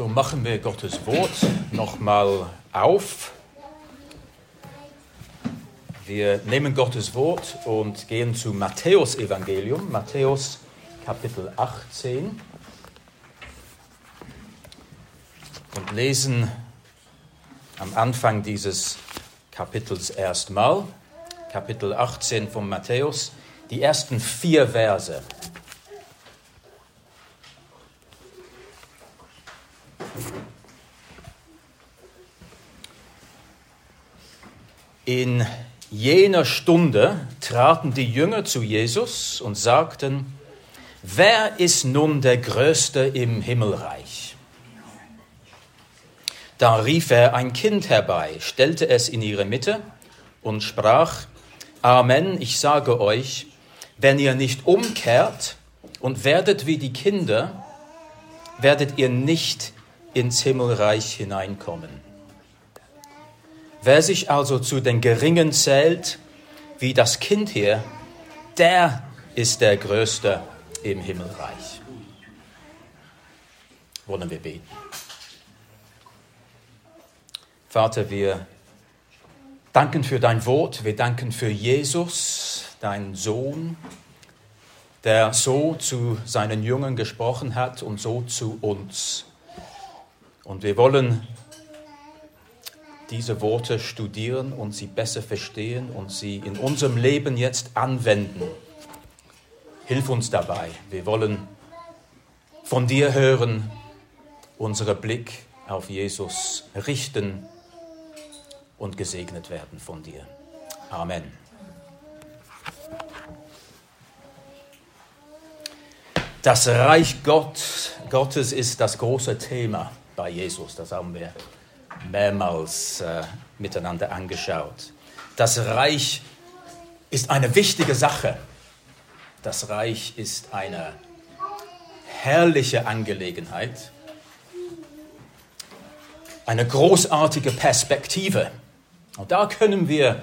So machen wir Gottes Wort nochmal auf. Wir nehmen Gottes Wort und gehen zu Matthäus Evangelium, Matthäus Kapitel 18 und lesen am Anfang dieses Kapitels erstmal, Kapitel 18 von Matthäus, die ersten vier Verse. In jener Stunde traten die Jünger zu Jesus und sagten, wer ist nun der Größte im Himmelreich? Da rief er ein Kind herbei, stellte es in ihre Mitte und sprach, Amen, ich sage euch, wenn ihr nicht umkehrt und werdet wie die Kinder, werdet ihr nicht ins Himmelreich hineinkommen. Wer sich also zu den Geringen zählt, wie das Kind hier, der ist der Größte im Himmelreich. Wollen wir beten. Vater, wir danken für dein Wort, wir danken für Jesus, deinen Sohn, der so zu seinen Jüngern gesprochen hat und so zu uns. Und wir wollen diese Worte studieren und sie besser verstehen und sie in unserem Leben jetzt anwenden. Hilf uns dabei. Wir wollen von dir hören, unseren Blick auf Jesus richten und gesegnet werden von dir. Amen. Das Reich Gott, Gottes ist das große Thema bei Jesus. Das haben wir mehrmals äh, miteinander angeschaut. Das Reich ist eine wichtige Sache. Das Reich ist eine herrliche Angelegenheit, eine großartige Perspektive. Und da können wir,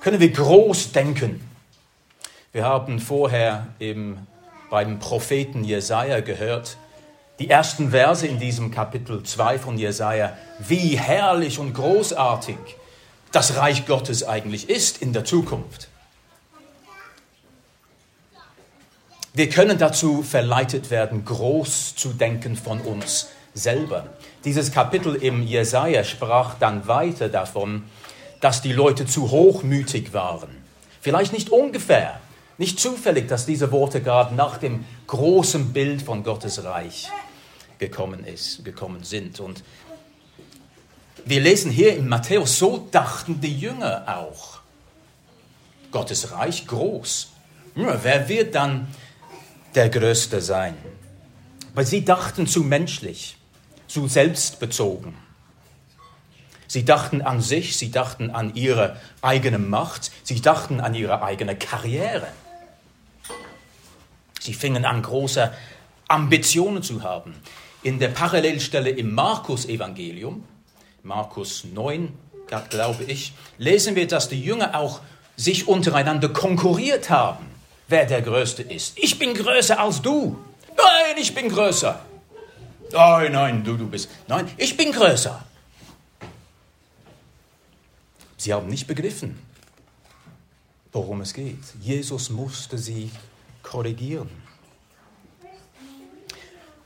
können wir groß denken. Wir haben vorher im, beim Propheten Jesaja gehört, die ersten Verse in diesem Kapitel 2 von Jesaja, wie herrlich und großartig das Reich Gottes eigentlich ist in der Zukunft. Wir können dazu verleitet werden, groß zu denken von uns selber. Dieses Kapitel im Jesaja sprach dann weiter davon, dass die Leute zu hochmütig waren. Vielleicht nicht ungefähr, nicht zufällig, dass diese Worte gerade nach dem großen Bild von Gottes Reich gekommen, ist, gekommen sind. Und wir lesen hier in Matthäus, so dachten die Jünger auch. Gottes Reich groß. Wer wird dann der Größte sein? Weil sie dachten zu menschlich, zu selbstbezogen. Sie dachten an sich, sie dachten an ihre eigene Macht, sie dachten an ihre eigene Karriere. Sie fingen an, große Ambitionen zu haben in der Parallelstelle im Markus-Evangelium, Markus 9, glaube ich, lesen wir, dass die Jünger auch sich untereinander konkurriert haben, wer der Größte ist. Ich bin größer als du. Nein, ich bin größer. Nein, nein, du, du bist. Nein, ich bin größer. Sie haben nicht begriffen, worum es geht. Jesus musste sie korrigieren.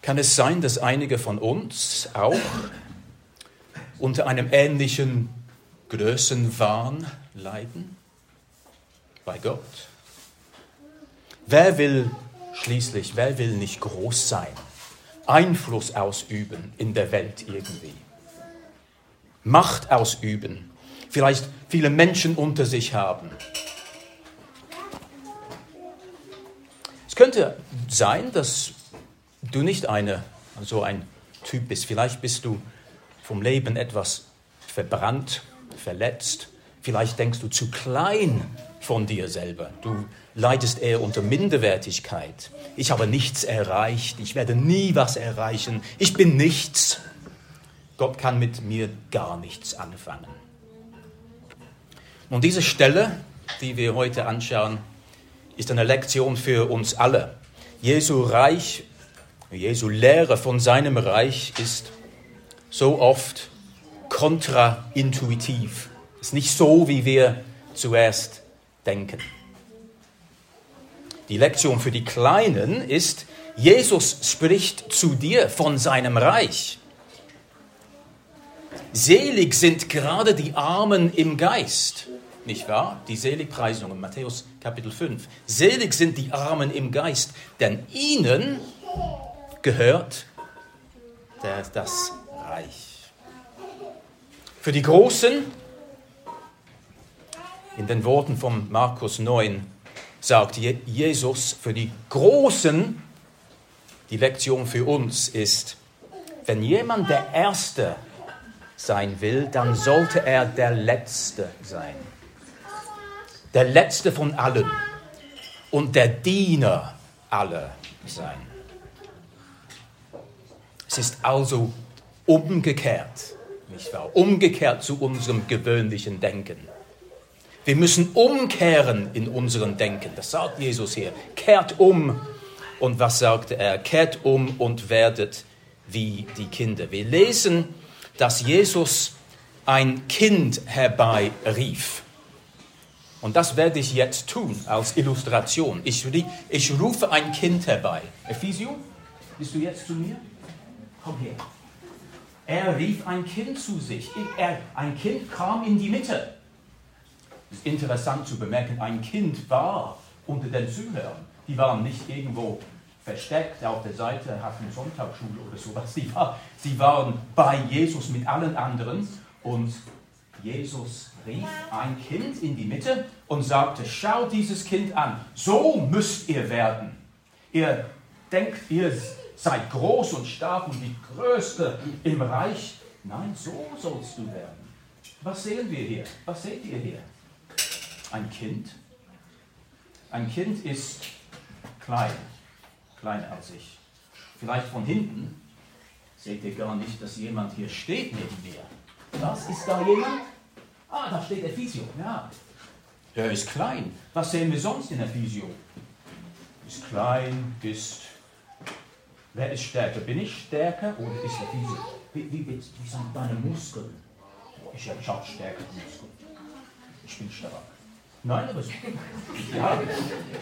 Kann es sein, dass einige von uns auch unter einem ähnlichen Größenwahn leiden? Bei Gott? Wer will schließlich, wer will nicht groß sein? Einfluss ausüben in der Welt irgendwie? Macht ausüben? Vielleicht viele Menschen unter sich haben? Könnte sein, dass du nicht eine, so ein Typ bist. Vielleicht bist du vom Leben etwas verbrannt, verletzt. Vielleicht denkst du zu klein von dir selber. Du leidest eher unter Minderwertigkeit. Ich habe nichts erreicht. Ich werde nie was erreichen. Ich bin nichts. Gott kann mit mir gar nichts anfangen. Und diese Stelle, die wir heute anschauen, ist eine Lektion für uns alle. Jesu Reich Jesu Lehre von seinem Reich ist so oft kontraintuitiv. Ist nicht so, wie wir zuerst denken. Die Lektion für die Kleinen ist, Jesus spricht zu dir von seinem Reich. Selig sind gerade die Armen im Geist, nicht wahr? Die Seligpreisung in Matthäus Kapitel 5. Selig sind die Armen im Geist, denn ihnen gehört das Reich. Für die Großen, in den Worten von Markus 9, sagt Jesus, für die Großen, die Lektion für uns ist, wenn jemand der Erste sein will, dann sollte er der Letzte sein. Der Letzte von allen und der Diener aller sein. Es ist also umgekehrt, nicht wahr? Umgekehrt zu unserem gewöhnlichen Denken. Wir müssen umkehren in unserem Denken. Das sagt Jesus hier. Kehrt um. Und was sagte er? Kehrt um und werdet wie die Kinder. Wir lesen, dass Jesus ein Kind herbeirief. Und das werde ich jetzt tun als Illustration. Ich, ich rufe ein Kind herbei. Ephesio, bist du jetzt zu mir? Komm her. Er rief ein Kind zu sich. Er, ein Kind kam in die Mitte. Es ist interessant zu bemerken, ein Kind war unter den Zuhörern. Die waren nicht irgendwo versteckt auf der Seite, hatten Sonntagsschule oder sowas. Sie, war, sie waren bei Jesus mit allen anderen und Jesus rief ein Kind in die Mitte und sagte, schau dieses Kind an, so müsst ihr werden. Ihr denkt, ihr seid groß und stark und die Größte im Reich. Nein, so sollst du werden. Was sehen wir hier? Was seht ihr hier? Ein Kind. Ein Kind ist klein, kleiner als ich. Vielleicht von hinten seht ihr gar nicht, dass jemand hier steht neben mir. Was, ist da jemand? Ah, da steht Ephesio, ja. Er ist klein. Was sehen wir sonst in Ephesio? Ist klein, ist. Wer ist stärker? Bin ich stärker oder ist Ephesio? Wie, wie, wie, sind deine Muskeln? Ich habe stärkere Muskeln. Ich bin stark. Nein, aber so, ja,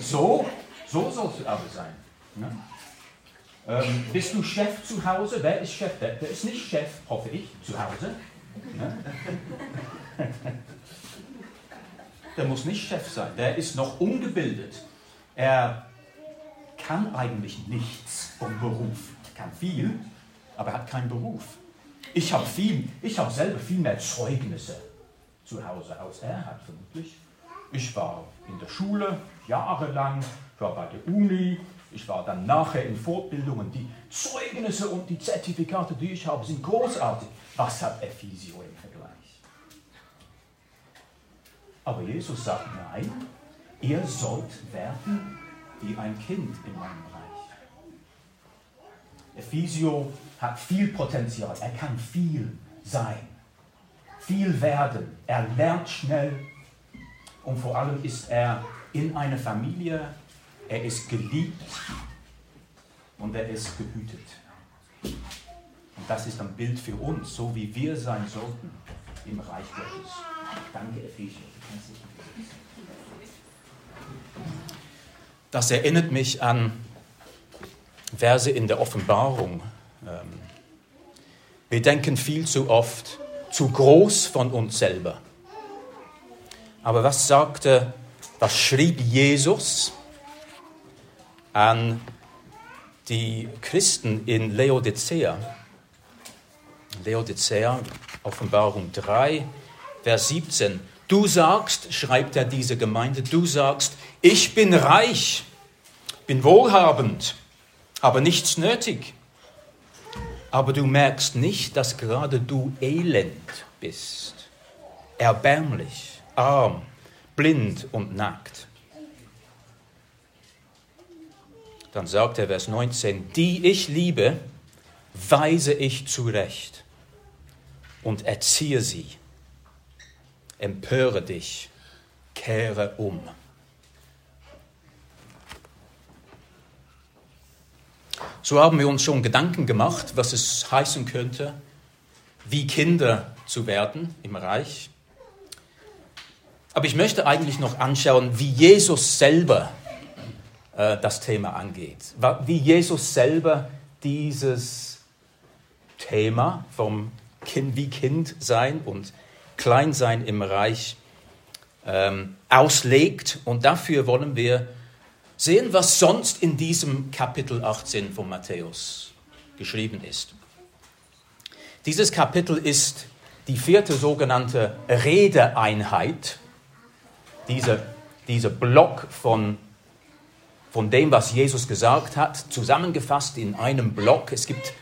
so, so sollst du aber sein. Ne? Ähm, bist du Chef zu Hause? Wer ist Chef? Der, der ist nicht Chef, hoffe ich, zu Hause. Ne? Der muss nicht Chef sein. Der ist noch ungebildet. Er kann eigentlich nichts vom Beruf. Er kann viel, aber er hat keinen Beruf. Ich habe viel, ich habe selber viel mehr Zeugnisse zu Hause, als er hat vermutlich. Ich war in der Schule jahrelang, ich war bei der Uni, ich war dann nachher in Fortbildungen. Die Zeugnisse und die Zertifikate, die ich habe, sind großartig. Was hat Ephesio im Vergleich? Aber Jesus sagt, nein, ihr sollt werden wie ein Kind in meinem Reich. Ephesio hat viel Potenzial, er kann viel sein, viel werden, er lernt schnell, und vor allem ist er in einer Familie, er ist geliebt und er ist behütet. Und das ist ein Bild für uns, so wie wir sein sollten im Reich Gottes. Danke, Ephesier. Das erinnert mich an Verse in der Offenbarung. Ähm, wir denken viel zu oft zu groß von uns selber. Aber was sagte, was schrieb Jesus an die Christen in Laodicea? Laodicea, Offenbarung 3, Vers 17. Du sagst, schreibt er diese Gemeinde, du sagst, ich bin reich, bin wohlhabend, aber nichts nötig. Aber du merkst nicht, dass gerade du elend bist, erbärmlich arm, blind und nackt. Dann sagt er Vers 19, die ich liebe, weise ich zurecht und erziehe sie. Empöre dich, kehre um. So haben wir uns schon Gedanken gemacht, was es heißen könnte, wie Kinder zu werden im Reich. Aber ich möchte eigentlich noch anschauen, wie Jesus selber äh, das Thema angeht. Wie Jesus selber dieses Thema vom Kind, wie Kind sein und Kleinsein im Reich ähm, auslegt. Und dafür wollen wir sehen, was sonst in diesem Kapitel 18 von Matthäus geschrieben ist. Dieses Kapitel ist die vierte sogenannte Redeeinheit, dieser, dieser Block von, von dem, was Jesus gesagt hat, zusammengefasst in einem Block. Es gibt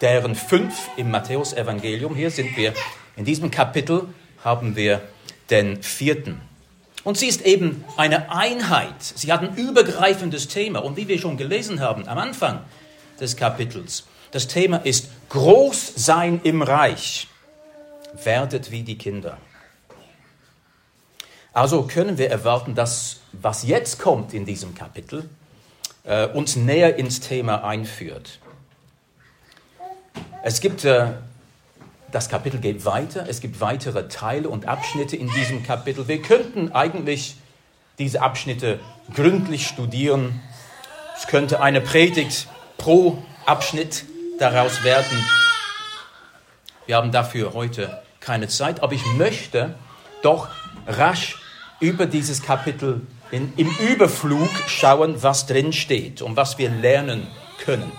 deren fünf im Matthäusevangelium. Hier sind wir in diesem Kapitel, haben wir den vierten. Und sie ist eben eine Einheit. Sie hat ein übergreifendes Thema. Und wie wir schon gelesen haben am Anfang des Kapitels, das Thema ist Großsein im Reich. Werdet wie die Kinder. Also können wir erwarten, dass was jetzt kommt in diesem Kapitel äh, uns näher ins Thema einführt. Es gibt, äh, das Kapitel geht weiter, es gibt weitere Teile und Abschnitte in diesem Kapitel. Wir könnten eigentlich diese Abschnitte gründlich studieren. Es könnte eine Predigt pro Abschnitt daraus werden. Wir haben dafür heute keine Zeit, aber ich möchte doch rasch über dieses Kapitel in, im Überflug schauen, was drin steht und was wir lernen können.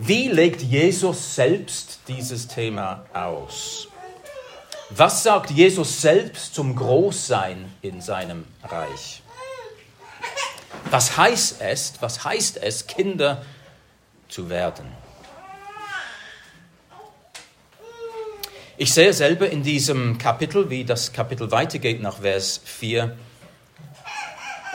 Wie legt Jesus selbst dieses Thema aus? Was sagt Jesus selbst zum Großsein in seinem Reich? Was heißt es, was heißt es, Kinder zu werden? Ich sehe selber in diesem Kapitel, wie das Kapitel weitergeht nach Vers 4.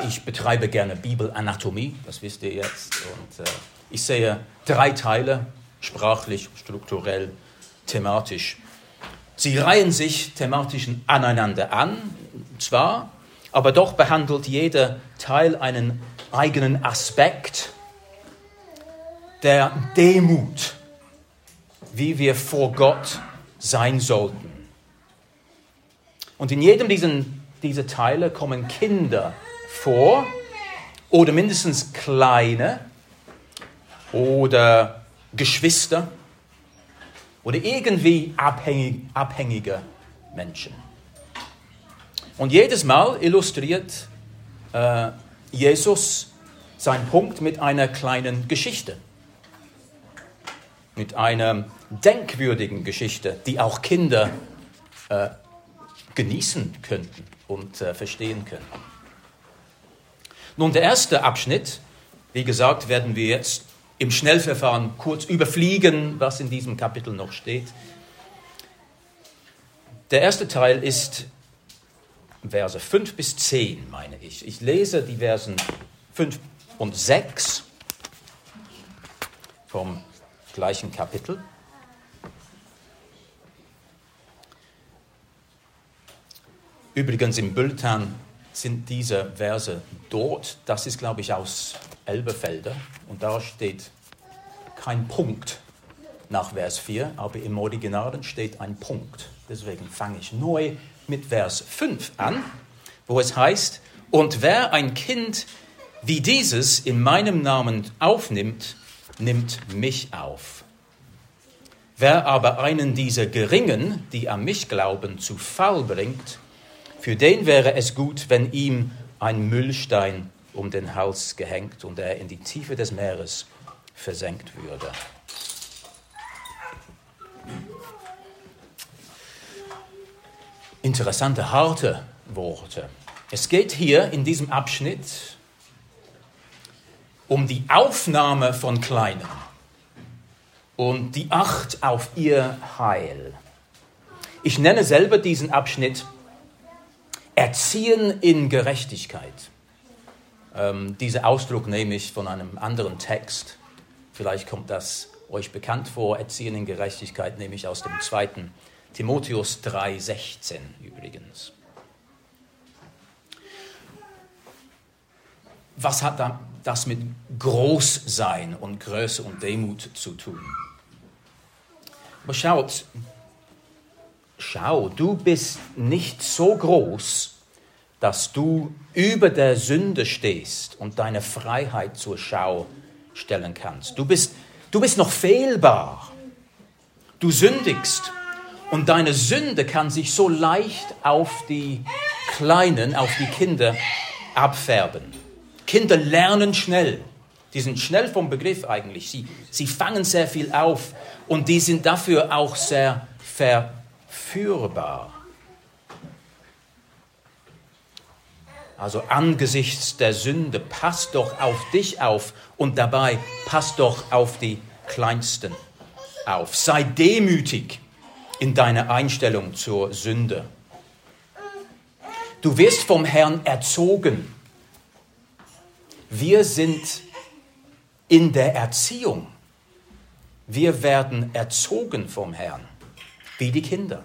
Ich betreibe gerne Bibelanatomie, das wisst ihr jetzt. Und äh, ich sehe drei Teile, sprachlich, strukturell, thematisch. Sie reihen sich thematisch aneinander an, zwar, aber doch behandelt jeder Teil einen eigenen Aspekt der Demut, wie wir vor Gott sein sollten. Und in jedem diesen, dieser Teile kommen Kinder vor oder mindestens kleine oder Geschwister oder irgendwie abhängig, abhängige Menschen. Und jedes Mal illustriert äh, Jesus seinen Punkt mit einer kleinen Geschichte mit einer denkwürdigen Geschichte, die auch Kinder äh, genießen könnten und äh, verstehen können. Nun, der erste Abschnitt, wie gesagt, werden wir jetzt im Schnellverfahren kurz überfliegen, was in diesem Kapitel noch steht. Der erste Teil ist Verse 5 bis 10, meine ich. Ich lese die Versen 5 und 6 vom gleichen Kapitel. Übrigens im Bulletin sind diese Verse dort. Das ist, glaube ich, aus Elberfelder. Und da steht kein Punkt nach Vers 4, aber im Originalen steht ein Punkt. Deswegen fange ich neu mit Vers 5 an, wo es heißt, und wer ein Kind wie dieses in meinem Namen aufnimmt, nimmt mich auf. Wer aber einen dieser Geringen, die an mich glauben, zu Fall bringt, für den wäre es gut, wenn ihm ein Müllstein um den Hals gehängt und er in die Tiefe des Meeres versenkt würde. Interessante, harte Worte. Es geht hier in diesem Abschnitt um die Aufnahme von Kleinen und die Acht auf ihr Heil. Ich nenne selber diesen Abschnitt Erziehen in Gerechtigkeit. Ähm, diesen Ausdruck nehme ich von einem anderen Text. Vielleicht kommt das euch bekannt vor. Erziehen in Gerechtigkeit nehme ich aus dem zweiten Timotheus 3,16 übrigens. Was hat das mit Großsein und Größe und Demut zu tun? Aber schaut, schau, du bist nicht so groß, dass du über der Sünde stehst und deine Freiheit zur Schau stellen kannst. Du bist, du bist noch fehlbar. Du sündigst und deine Sünde kann sich so leicht auf die Kleinen, auf die Kinder abfärben. Kinder lernen schnell. Die sind schnell vom Begriff eigentlich. Sie, sie fangen sehr viel auf und die sind dafür auch sehr verführbar. Also angesichts der Sünde, pass doch auf dich auf und dabei pass doch auf die Kleinsten auf. Sei demütig in deiner Einstellung zur Sünde. Du wirst vom Herrn erzogen. Wir sind in der Erziehung. Wir werden erzogen vom Herrn, wie die Kinder.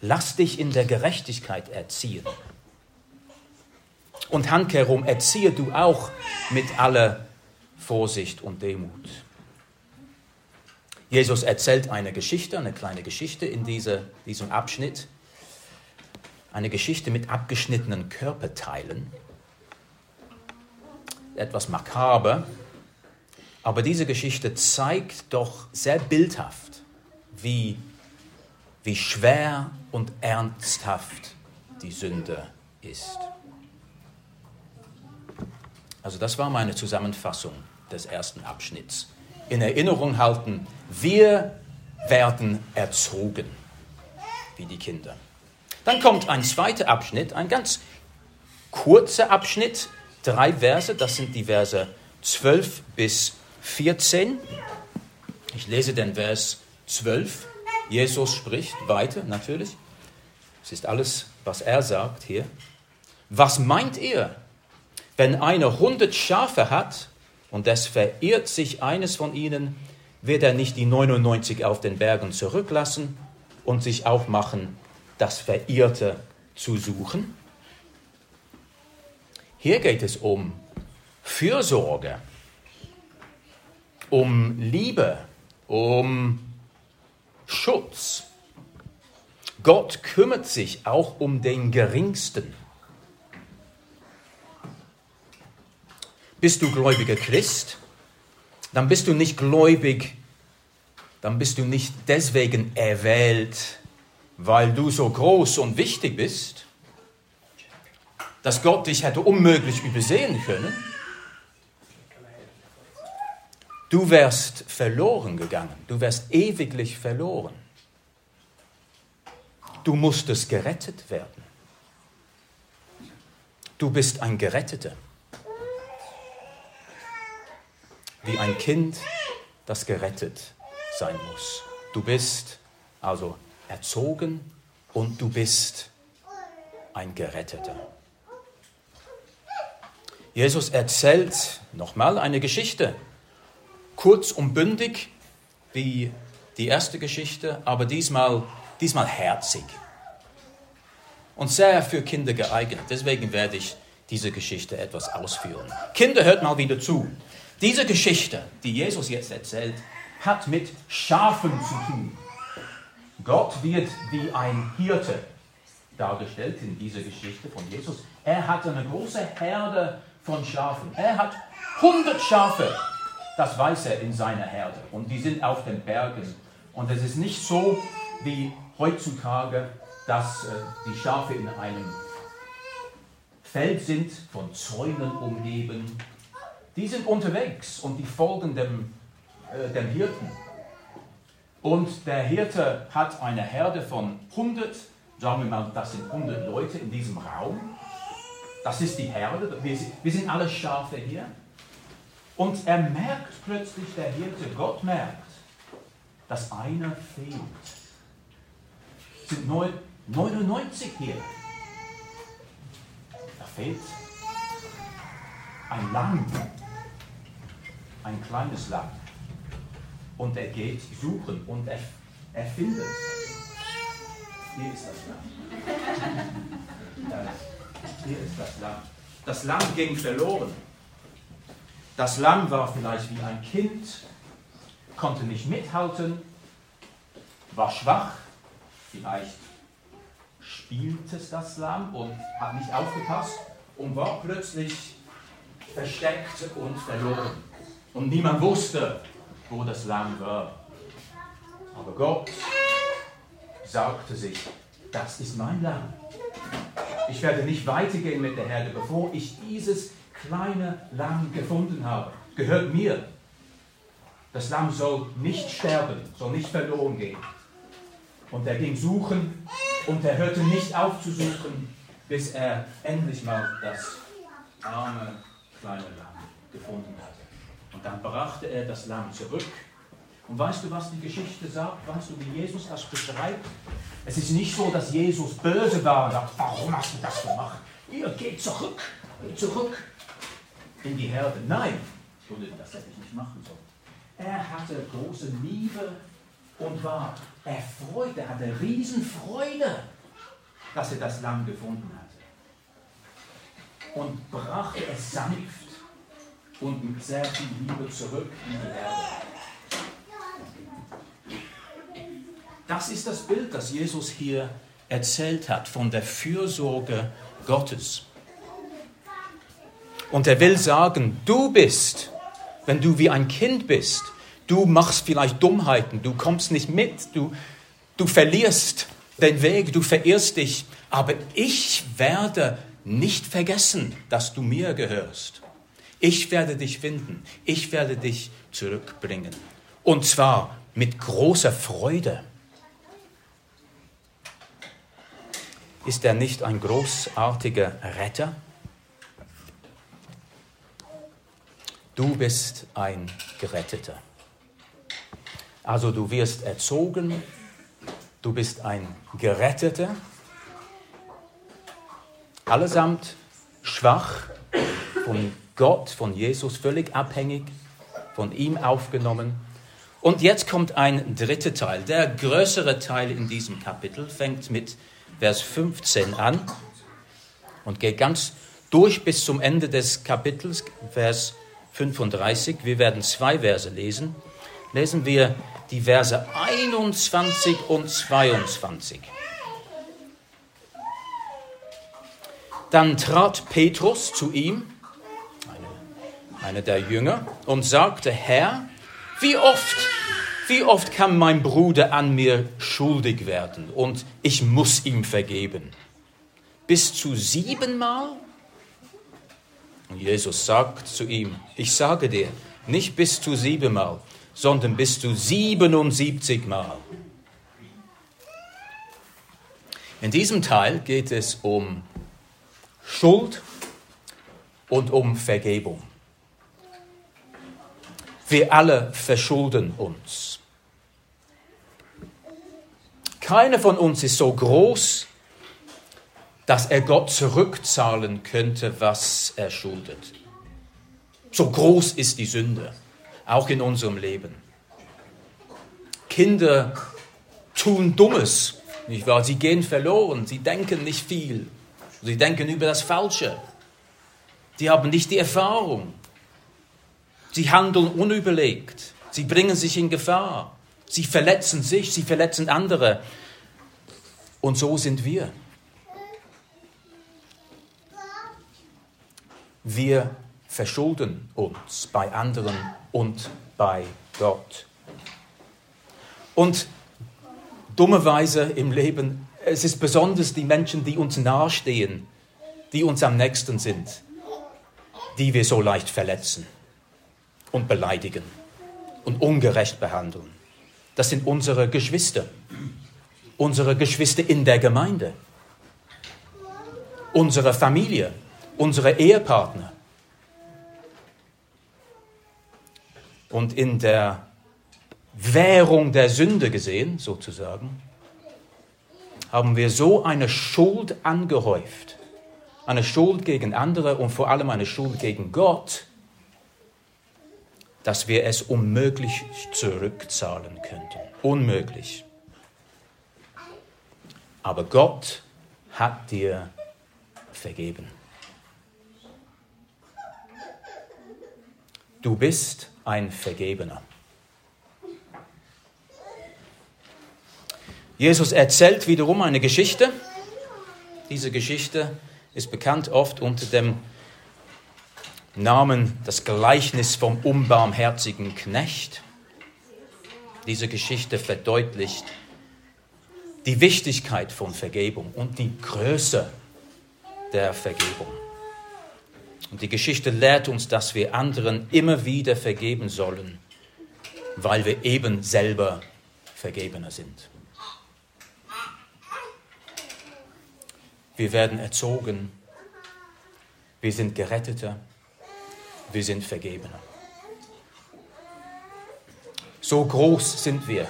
Lass dich in der Gerechtigkeit erziehen. Und handkehrum erziehe du auch mit aller Vorsicht und Demut. Jesus erzählt eine Geschichte, eine kleine Geschichte in diese, diesem Abschnitt. Eine Geschichte mit abgeschnittenen Körperteilen. Etwas makaber, aber diese Geschichte zeigt doch sehr bildhaft, wie, wie schwer und ernsthaft die Sünde ist. Also das war meine Zusammenfassung des ersten Abschnitts. In Erinnerung halten, wir werden erzogen wie die Kinder. Dann kommt ein zweiter Abschnitt, ein ganz kurzer Abschnitt, drei Verse, das sind die Verse 12 bis 14. Ich lese den Vers 12. Jesus spricht weiter, natürlich. Es ist alles, was er sagt hier. Was meint ihr, wenn einer hundert Schafe hat und es verirrt sich eines von ihnen, wird er nicht die 99 auf den Bergen zurücklassen und sich aufmachen, das Verirrte zu suchen? Hier geht es um Fürsorge, um Liebe, um Schutz. Gott kümmert sich auch um den Geringsten. Bist du gläubiger Christ? Dann bist du nicht gläubig, dann bist du nicht deswegen erwählt, weil du so groß und wichtig bist, dass Gott dich hätte unmöglich übersehen können. Du wärst verloren gegangen, du wärst ewiglich verloren. Du musstest gerettet werden. Du bist ein Geretteter. wie ein Kind, das gerettet sein muss. Du bist also erzogen und du bist ein Geretteter. Jesus erzählt nochmal eine Geschichte, kurz und bündig wie die erste Geschichte, aber diesmal, diesmal herzig und sehr für Kinder geeignet. Deswegen werde ich diese Geschichte etwas ausführen. Kinder, hört mal wieder zu. Diese Geschichte, die Jesus jetzt erzählt, hat mit Schafen zu tun. Gott wird wie ein Hirte dargestellt in dieser Geschichte von Jesus. Er hat eine große Herde von Schafen. Er hat 100 Schafe, das weiß er in seiner Herde. Und die sind auf den Bergen. Und es ist nicht so wie heutzutage, dass äh, die Schafe in einem Feld sind, von Zäunen umgeben die sind unterwegs und die folgen dem, äh, dem Hirten. Und der Hirte hat eine Herde von 100, sagen wir mal, das sind 100 Leute in diesem Raum. Das ist die Herde, wir, wir sind alle Schafe hier. Und er merkt plötzlich, der Hirte, Gott merkt, dass einer fehlt. Es sind 99 hier. Da fehlt ein Lamm ein kleines Lamm. Und er geht suchen und er, er findet. Hier ist das Lamm. Hier ist das Lamm. Das Lamm ging verloren. Das Lamm war vielleicht wie ein Kind, konnte nicht mithalten, war schwach Vielleicht spielt es das Lamm und hat nicht aufgepasst und war plötzlich versteckt und verloren. Und niemand wusste, wo das Lamm war. Aber Gott sagte sich, das ist mein Lamm. Ich werde nicht weitergehen mit der Herde, bevor ich dieses kleine Lamm gefunden habe. Gehört mir. Das Lamm soll nicht sterben, soll nicht verloren gehen. Und er ging suchen und er hörte nicht auf zu suchen, bis er endlich mal das arme kleine Lamm gefunden hatte. Und dann brachte er das Lamm zurück. Und weißt du, was die Geschichte sagt? Weißt du, wie Jesus das beschreibt? Es ist nicht so, dass Jesus böse war und sagt, warum hast du das gemacht? Ihr geht zurück, geht zurück in die Herde. Nein, Entschuldigung, das hätte ich nicht machen sollen. Er hatte große Liebe und war erfreut, er hatte Riesenfreude, dass er das Lamm gefunden hatte. Und brachte es sanft und mit sehr viel Liebe zurück in die Herde. Das ist das Bild, das Jesus hier erzählt hat von der Fürsorge Gottes. Und er will sagen, du bist, wenn du wie ein Kind bist, du machst vielleicht Dummheiten, du kommst nicht mit, du, du verlierst den Weg, du verirrst dich, aber ich werde nicht vergessen, dass du mir gehörst. Ich werde dich finden, ich werde dich zurückbringen. Und zwar mit großer Freude. Ist er nicht ein großartiger Retter? Du bist ein Geretteter. Also du wirst erzogen, du bist ein Geretteter, allesamt schwach, von Gott, von Jesus völlig abhängig, von ihm aufgenommen. Und jetzt kommt ein dritter Teil. Der größere Teil in diesem Kapitel fängt mit Vers 15 an und geht ganz durch bis zum Ende des Kapitels, Vers 15. 35. Wir werden zwei Verse lesen. Lesen wir die Verse 21 und 22. Dann trat Petrus zu ihm, einer eine der Jünger, und sagte, Herr, wie oft, wie oft kann mein Bruder an mir schuldig werden und ich muss ihm vergeben? Bis zu siebenmal? Und Jesus sagt zu ihm, ich sage dir, nicht bis zu siebenmal, sondern bis zu siebenundsiebzigmal. In diesem Teil geht es um Schuld und um Vergebung. Wir alle verschulden uns. Keiner von uns ist so groß dass er Gott zurückzahlen könnte, was er schuldet. So groß ist die Sünde, auch in unserem Leben. Kinder tun Dummes, nicht wahr? Sie gehen verloren, sie denken nicht viel, sie denken über das Falsche. Sie haben nicht die Erfahrung. Sie handeln unüberlegt, sie bringen sich in Gefahr, sie verletzen sich, sie verletzen andere. Und so sind wir. Wir verschulden uns bei anderen und bei Gott. Und dummerweise im Leben, es ist besonders die Menschen, die uns nahestehen, die uns am nächsten sind, die wir so leicht verletzen und beleidigen und ungerecht behandeln. Das sind unsere Geschwister, unsere Geschwister in der Gemeinde, unsere Familie, unsere Ehepartner. Und in der Währung der Sünde gesehen, sozusagen, haben wir so eine Schuld angehäuft, eine Schuld gegen andere und vor allem eine Schuld gegen Gott, dass wir es unmöglich zurückzahlen könnten. Unmöglich. Aber Gott hat dir vergeben. Du bist ein Vergebener. Jesus erzählt wiederum eine Geschichte. Diese Geschichte ist bekannt oft unter dem Namen das Gleichnis vom unbarmherzigen Knecht. Diese Geschichte verdeutlicht die Wichtigkeit von Vergebung und die Größe der Vergebung. Und die Geschichte lehrt uns, dass wir anderen immer wieder vergeben sollen, weil wir eben selber Vergebener sind. Wir werden erzogen, wir sind Geretteter, wir sind Vergebener. So groß sind wir.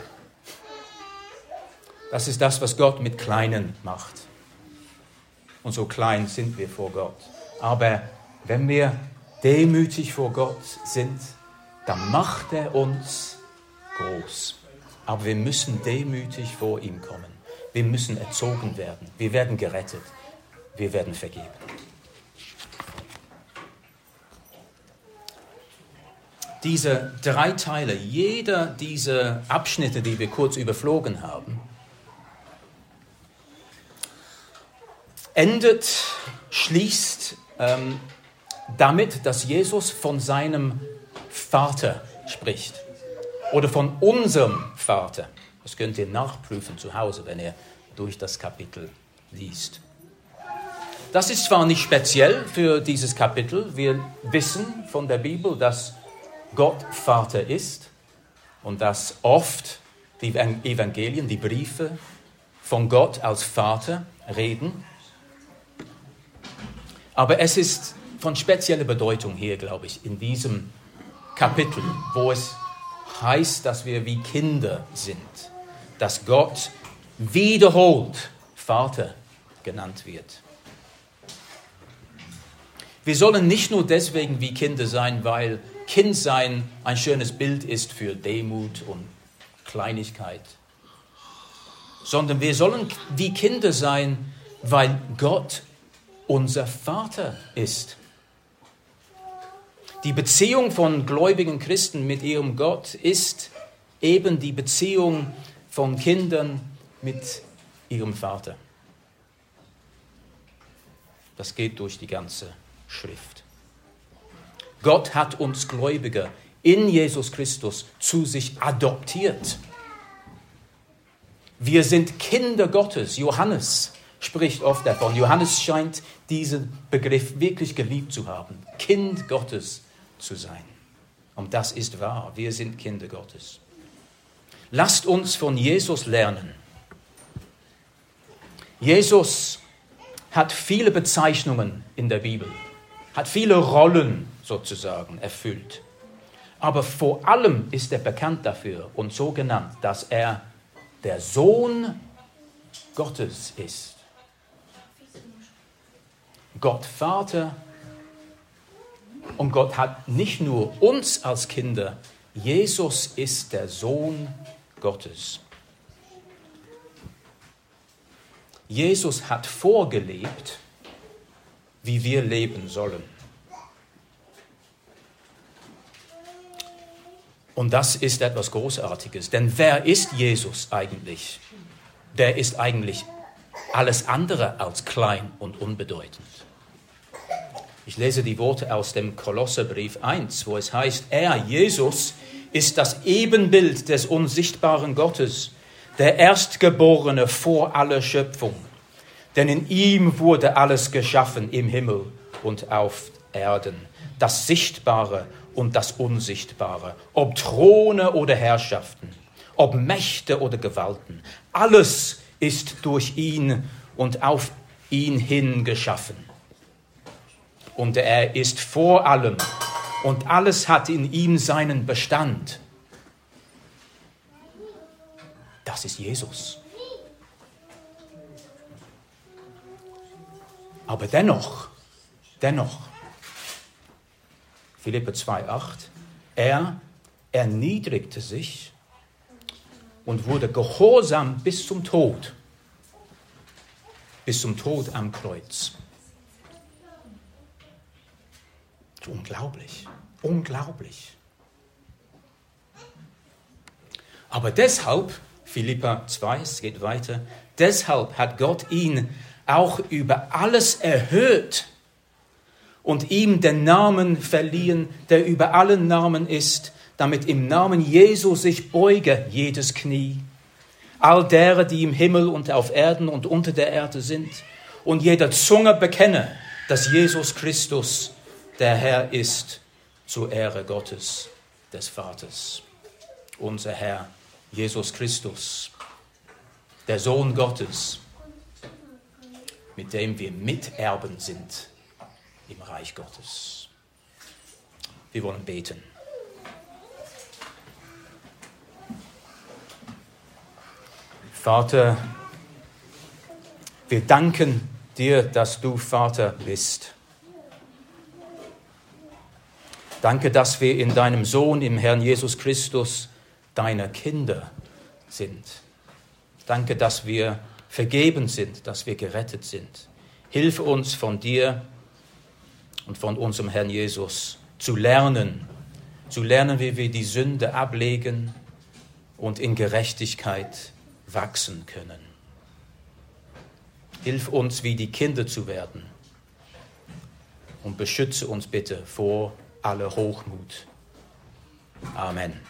Das ist das, was Gott mit Kleinen macht. Und so klein sind wir vor Gott. Aber wenn wir demütig vor Gott sind, dann macht er uns groß. Aber wir müssen demütig vor ihm kommen. Wir müssen erzogen werden. Wir werden gerettet. Wir werden vergeben. Diese drei Teile, jeder dieser Abschnitte, die wir kurz überflogen haben, endet, schließt ähm, damit, dass Jesus von seinem Vater spricht oder von unserem Vater. Das könnt ihr nachprüfen zu Hause, wenn ihr durch das Kapitel liest. Das ist zwar nicht speziell für dieses Kapitel, wir wissen von der Bibel, dass Gott Vater ist und dass oft die Evangelien, die Briefe von Gott als Vater reden. Aber es ist von spezieller Bedeutung hier, glaube ich, in diesem Kapitel, wo es heißt, dass wir wie Kinder sind, dass Gott wiederholt Vater genannt wird. Wir sollen nicht nur deswegen wie Kinder sein, weil Kindsein ein schönes Bild ist für Demut und Kleinigkeit, sondern wir sollen wie Kinder sein, weil Gott unser Vater ist. Die Beziehung von gläubigen Christen mit ihrem Gott ist eben die Beziehung von Kindern mit ihrem Vater. Das geht durch die ganze Schrift. Gott hat uns Gläubige in Jesus Christus zu sich adoptiert. Wir sind Kinder Gottes. Johannes spricht oft davon. Johannes scheint diesen Begriff wirklich geliebt zu haben. Kind Gottes zu sein. Und das ist wahr. Wir sind Kinder Gottes. Lasst uns von Jesus lernen. Jesus hat viele Bezeichnungen in der Bibel, hat viele Rollen sozusagen erfüllt. Aber vor allem ist er bekannt dafür und so genannt, dass er der Sohn Gottes ist. Gott Vater und Gott hat nicht nur uns als Kinder, Jesus ist der Sohn Gottes. Jesus hat vorgelebt, wie wir leben sollen. Und das ist etwas Großartiges. Denn wer ist Jesus eigentlich? Der ist eigentlich alles andere als klein und unbedeutend. Ich lese die Worte aus dem Kolosserbrief 1, wo es heißt, er, Jesus, ist das Ebenbild des unsichtbaren Gottes, der Erstgeborene vor aller Schöpfung. Denn in ihm wurde alles geschaffen im Himmel und auf Erden, das Sichtbare und das Unsichtbare, ob Throne oder Herrschaften, ob Mächte oder Gewalten. Alles ist durch ihn und auf ihn hin geschaffen und er ist vor allem und alles hat in ihm seinen Bestand. Das ist Jesus. Aber dennoch, dennoch, Philippe 2,8, er erniedrigte sich und wurde gehorsam bis zum Tod, bis zum Tod am Kreuz. Unglaublich, unglaublich. Aber deshalb Philippa 2, es geht weiter. Deshalb hat Gott ihn auch über alles erhöht und ihm den Namen verliehen, der über allen Namen ist, damit im Namen Jesu sich beuge jedes Knie, all derer, die im Himmel und auf Erden und unter der Erde sind, und jeder Zunge bekenne, dass Jesus Christus der Herr ist, zur Ehre Gottes, des Vaters. Unser Herr Jesus Christus, der Sohn Gottes, mit dem wir Miterben sind im Reich Gottes. Wir wollen beten. Vater, wir danken dir, dass du Vater bist. Danke, dass wir in deinem Sohn, im Herrn Jesus Christus, deine Kinder sind. Danke, dass wir vergeben sind, dass wir gerettet sind. Hilf uns von dir und von unserem Herrn Jesus zu lernen, zu lernen, wie wir die Sünde ablegen und in Gerechtigkeit wachsen können. Hilf uns, wie die Kinder zu werden und beschütze uns bitte vor aller Hochmut. Amen.